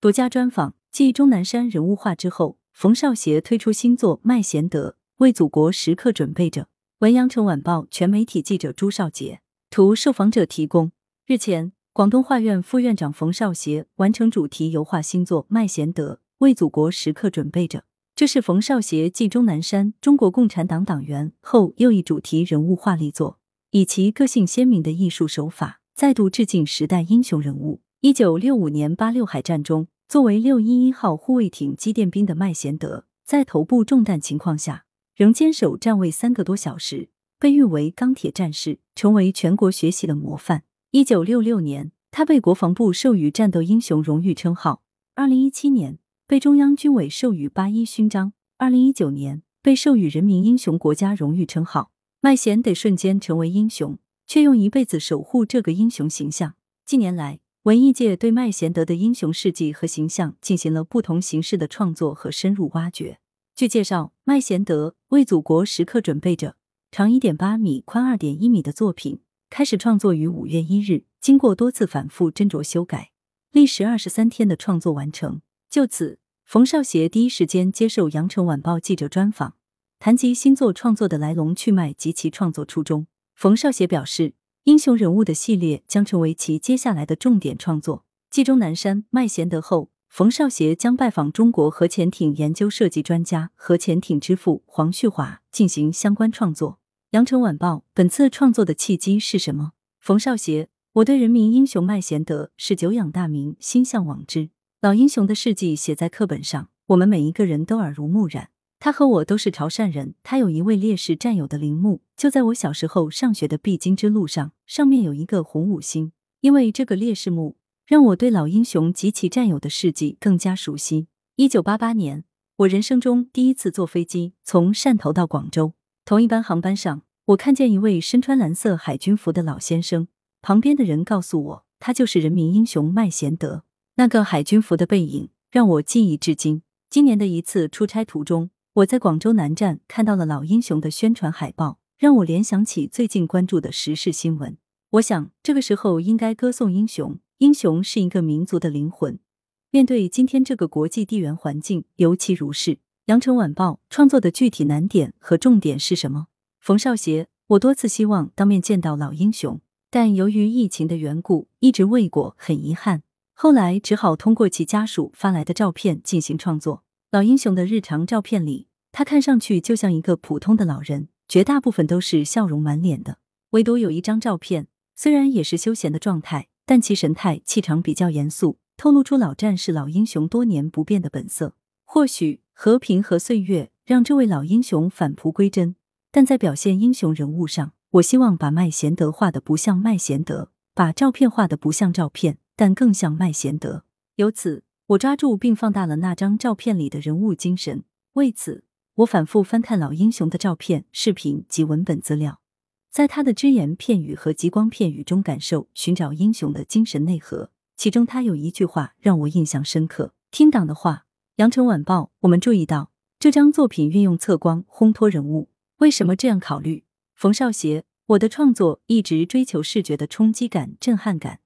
独家专访：继钟南山人物画之后，冯少协推出新作《麦贤德》，为祖国时刻准备着。文阳城晚报全媒体记者朱少杰，图受访者提供。日前，广东画院副院长冯少协完成主题油画新作《麦贤德》，为祖国时刻准备着。这是冯少协继钟南山中国共产党党员后又一主题人物画力作，以其个性鲜明的艺术手法，再度致敬时代英雄人物。一九六五年八六海战中，作为六一一号护卫艇机电兵的麦贤德，在头部中弹情况下，仍坚守站位三个多小时，被誉为“钢铁战士”，成为全国学习的模范。一九六六年，他被国防部授予战斗英雄荣誉称号。二零一七年。被中央军委授予八一勋章，二零一九年被授予人民英雄国家荣誉称号。麦贤得瞬间成为英雄，却用一辈子守护这个英雄形象。近年来，文艺界对麦贤德的英雄事迹和形象进行了不同形式的创作和深入挖掘。据介绍，麦贤德为祖国时刻准备着，长一点八米、宽二点一米的作品，开始创作于五月一日，经过多次反复斟酌修改，历时二十三天的创作完成。就此，冯少协第一时间接受羊城晚报记者专访，谈及新作创作的来龙去脉及其创作初衷。冯少协表示，英雄人物的系列将成为其接下来的重点创作。继钟南山、麦贤德后，冯少协将拜访中国核潜艇研究设计专家、核潜艇之父黄旭华进行相关创作。羊城晚报本次创作的契机是什么？冯少协，我对人民英雄麦贤德是久仰大名，心向往之。老英雄的事迹写在课本上，我们每一个人都耳濡目染。他和我都是潮汕人，他有一位烈士战友的陵墓，就在我小时候上学的必经之路上，上面有一个红五星。因为这个烈士墓，让我对老英雄及其战友的事迹更加熟悉。一九八八年，我人生中第一次坐飞机从汕头到广州，同一班航班上，我看见一位身穿蓝色海军服的老先生，旁边的人告诉我，他就是人民英雄麦贤德。那个海军服的背影让我记忆至今。今年的一次出差途中，我在广州南站看到了老英雄的宣传海报，让我联想起最近关注的时事新闻。我想，这个时候应该歌颂英雄，英雄是一个民族的灵魂。面对今天这个国际地缘环境，尤其如是。羊城晚报创作的具体难点和重点是什么？冯少协，我多次希望当面见到老英雄，但由于疫情的缘故，一直未果，很遗憾。后来只好通过其家属发来的照片进行创作。老英雄的日常照片里，他看上去就像一个普通的老人，绝大部分都是笑容满脸的。唯独有一张照片，虽然也是休闲的状态，但其神态气场比较严肃，透露出老战士、老英雄多年不变的本色。或许和平和岁月让这位老英雄返璞归真，但在表现英雄人物上，我希望把麦贤德画的不像麦贤德，把照片画的不像照片。但更像麦贤德，由此我抓住并放大了那张照片里的人物精神。为此，我反复翻看老英雄的照片、视频及文本资料，在他的只言片语和极光片语中感受、寻找英雄的精神内核。其中，他有一句话让我印象深刻：“听党的话。”羊城晚报，我们注意到这张作品运用侧光烘托人物，为什么这样考虑？冯少协，我的创作一直追求视觉的冲击感、震撼感。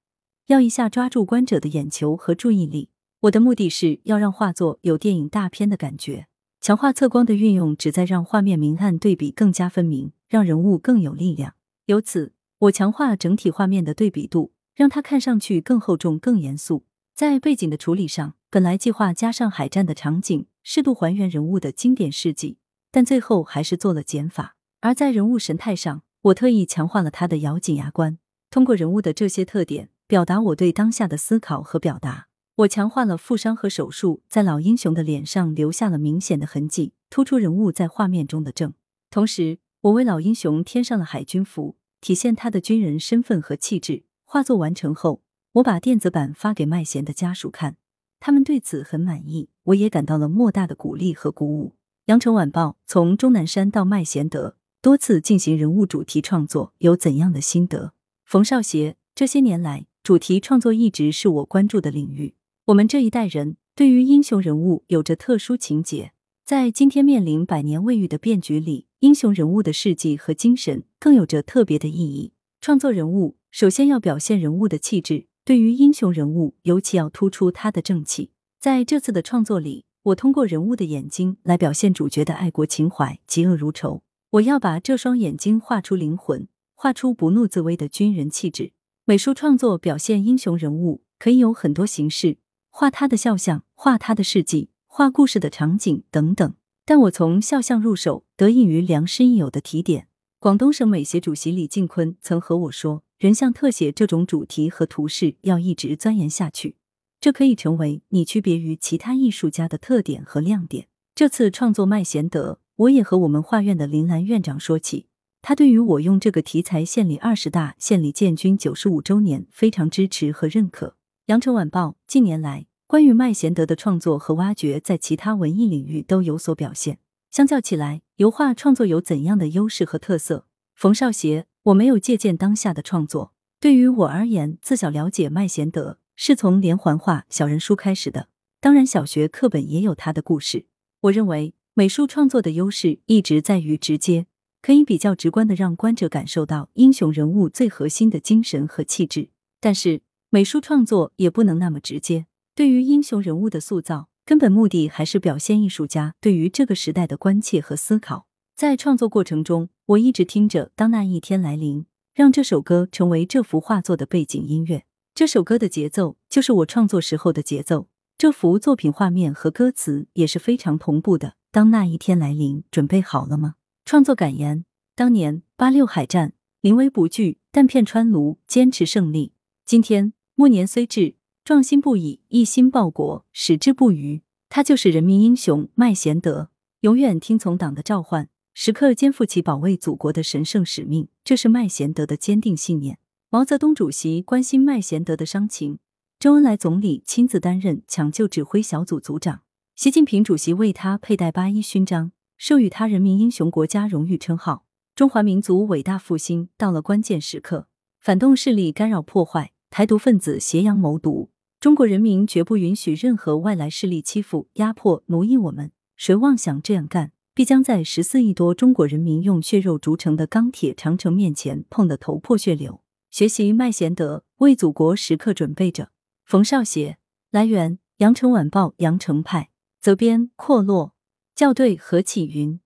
要一下抓住观者的眼球和注意力。我的目的是要让画作有电影大片的感觉。强化侧光的运用，旨在让画面明暗对比更加分明，让人物更有力量。由此，我强化整体画面的对比度，让它看上去更厚重、更严肃。在背景的处理上，本来计划加上海战的场景，适度还原人物的经典事迹，但最后还是做了减法。而在人物神态上，我特意强化了他的咬紧牙关。通过人物的这些特点。表达我对当下的思考和表达。我强化了负伤和手术在老英雄的脸上留下了明显的痕迹，突出人物在画面中的正。同时，我为老英雄添上了海军服，体现他的军人身份和气质。画作完成后，我把电子版发给麦贤的家属看，他们对此很满意，我也感到了莫大的鼓励和鼓舞。羊城晚报从钟南山到麦贤德多次进行人物主题创作，有怎样的心得？冯少协这些年来。主题创作一直是我关注的领域。我们这一代人对于英雄人物有着特殊情结，在今天面临百年未遇的变局里，英雄人物的事迹和精神更有着特别的意义。创作人物首先要表现人物的气质，对于英雄人物尤其要突出他的正气。在这次的创作里，我通过人物的眼睛来表现主角的爱国情怀，嫉恶如仇。我要把这双眼睛画出灵魂，画出不怒自威的军人气质。美术创作表现英雄人物可以有很多形式，画他的肖像，画他的事迹，画故事的场景等等。但我从肖像入手，得益于良师益友的提点。广东省美协主席李进坤曾和我说，人像特写这种主题和图式要一直钻研下去。这可以成为你区别于其他艺术家的特点和亮点。这次创作麦贤德，我也和我们画院的林兰院长说起，他对于我用这个题材献礼二十大、献礼建军九十五周年非常支持和认可。羊城晚报近年来关于麦贤德的创作和挖掘，在其他文艺领域都有所表现。相较起来，油画创作有怎样的优势和特色？冯少协，我没有借鉴当下的创作。对于我而言，自小了解麦贤德。是从连环画、小人书开始的。当然，小学课本也有他的故事。我认为美术创作的优势一直在于直接，可以比较直观的让观者感受到英雄人物最核心的精神和气质。但是，美术创作也不能那么直接。对于英雄人物的塑造，根本目的还是表现艺术家对于这个时代的关切和思考。在创作过程中，我一直听着《当那一天来临》，让这首歌成为这幅画作的背景音乐。这首歌的节奏就是我创作时候的节奏，这幅作品画面和歌词也是非常同步的。当那一天来临，准备好了吗？创作感言：当年八六海战，临危不惧，弹片穿颅，坚持胜利。今天暮年虽至，壮心不已，一心报国，矢志不渝。他就是人民英雄麦贤德，永远听从党的召唤，时刻肩负起保卫祖国的神圣使命。这是麦贤德的坚定信念。毛泽东主席关心麦贤德的伤情，周恩来总理亲自担任抢救指挥小组组长，习近平主席为他佩戴八一勋章，授予他人民英雄国家荣誉称号。中华民族伟大复兴到了关键时刻，反动势力干扰破坏，台独分子挟洋谋独，中国人民绝不允许任何外来势力欺负、压迫、奴役我们。谁妄想这样干，必将在十四亿多中国人民用血肉筑成的钢铁长城面前碰得头破血流。学习麦贤德，为祖国时刻准备着。冯少协，来源：羊城晚报羊城派，责编：阔落，校对：何启云。